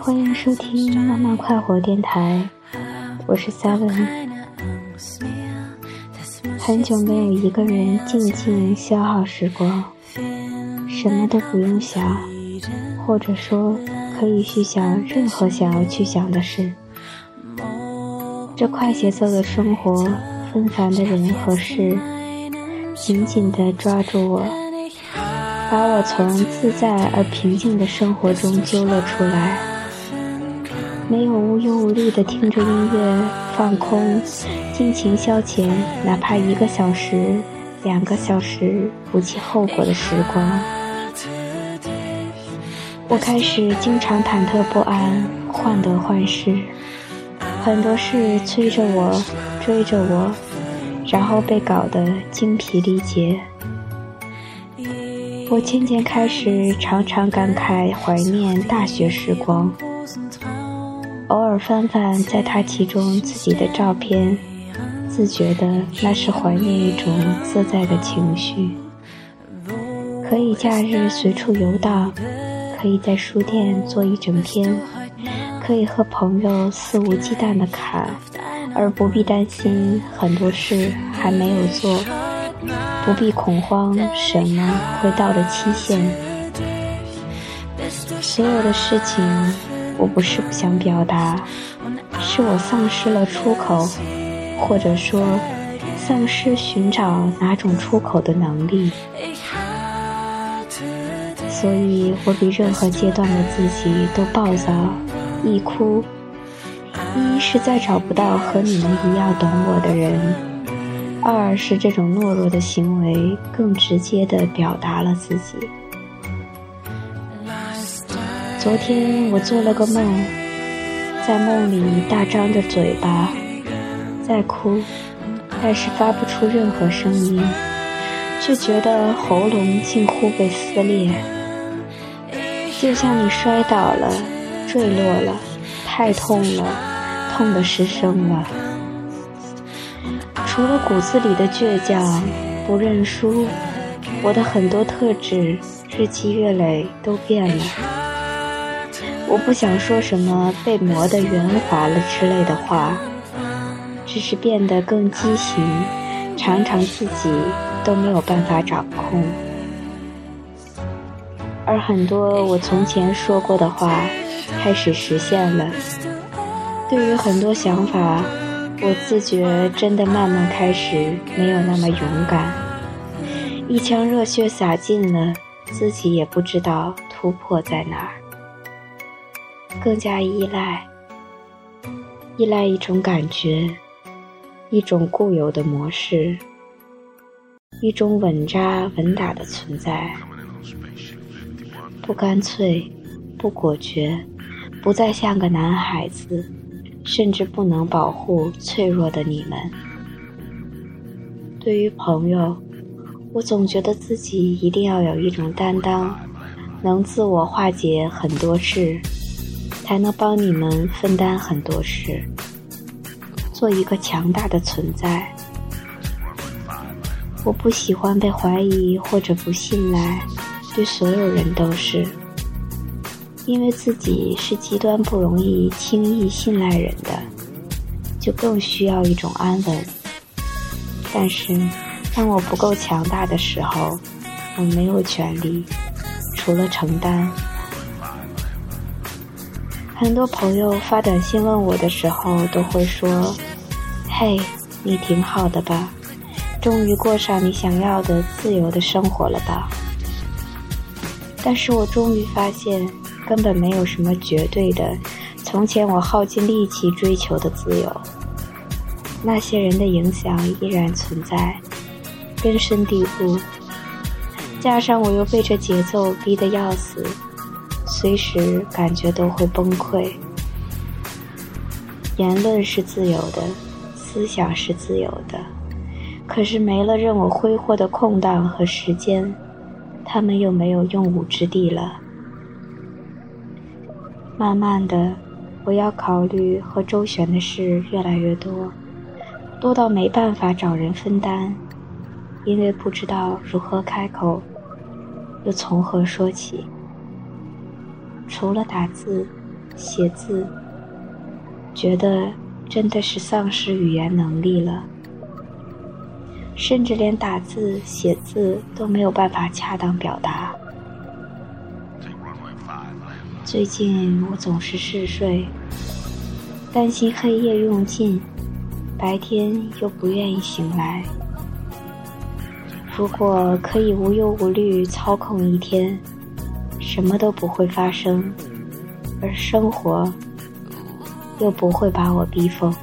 欢迎收听慢慢快活电台，我是 Seven。很久没有一个人静静消耗时光，什么都不用想，或者说可以去想任何想要去想的事。这快节奏的生活，纷繁的人和事，紧紧地抓住我，把我从自在而平静的生活中揪了出来。没有无忧无虑的听着音乐放空，尽情消遣，哪怕一个小时、两个小时不计后果的时光。我开始经常忐忑不安，患得患失，很多事催着我，追着我，然后被搞得精疲力竭。我渐渐开始常常感慨怀念大学时光。偶尔翻翻在他其中自己的照片，自觉的那是怀念一种自在的情绪。可以假日随处游荡，可以在书店坐一整天，可以和朋友肆无忌惮的侃，而不必担心很多事还没有做，不必恐慌什么会到了期限。所有的事情。我不是不想表达，是我丧失了出口，或者说，丧失寻找哪种出口的能力。所以我比任何阶段的自己都暴躁，易哭。一是再找不到和你们一样懂我的人，二是这种懦弱的行为更直接地表达了自己。昨天我做了个梦，在梦里大张着嘴巴在哭，但是发不出任何声音，却觉得喉咙近乎被撕裂，就像你摔倒了、坠落了，太痛了，痛的失声了。除了骨子里的倔强、不认输，我的很多特质日积月累都变了。我不想说什么被磨得圆滑了之类的话，只是变得更畸形，常常自己都没有办法掌控。而很多我从前说过的话，开始实现了。对于很多想法，我自觉真的慢慢开始没有那么勇敢，一腔热血洒尽了，自己也不知道突破在哪儿。更加依赖，依赖一种感觉，一种固有的模式，一种稳扎稳打的存在。不干脆，不果决，不再像个男孩子，甚至不能保护脆弱的你们。对于朋友，我总觉得自己一定要有一种担当，能自我化解很多事。才能帮你们分担很多事，做一个强大的存在。我不喜欢被怀疑或者不信赖，对所有人都是，因为自己是极端不容易轻易信赖人的，就更需要一种安稳。但是，当我不够强大的时候，我没有权利，除了承担。很多朋友发短信问我的时候，都会说：“嘿，你挺好的吧？终于过上你想要的自由的生活了吧？”但是我终于发现，根本没有什么绝对的。从前我耗尽力气追求的自由，那些人的影响依然存在，根深蒂固。加上我又被这节奏逼得要死。随时感觉都会崩溃。言论是自由的，思想是自由的，可是没了任我挥霍的空档和时间，他们又没有用武之地了。慢慢的，我要考虑和周旋的事越来越多，多到没办法找人分担，因为不知道如何开口，又从何说起？除了打字、写字，觉得真的是丧失语言能力了，甚至连打字、写字都没有办法恰当表达。最近我总是嗜睡，担心黑夜用尽，白天又不愿意醒来。如果可以无忧无虑操控一天，什么都不会发生，而生活又不会把我逼疯。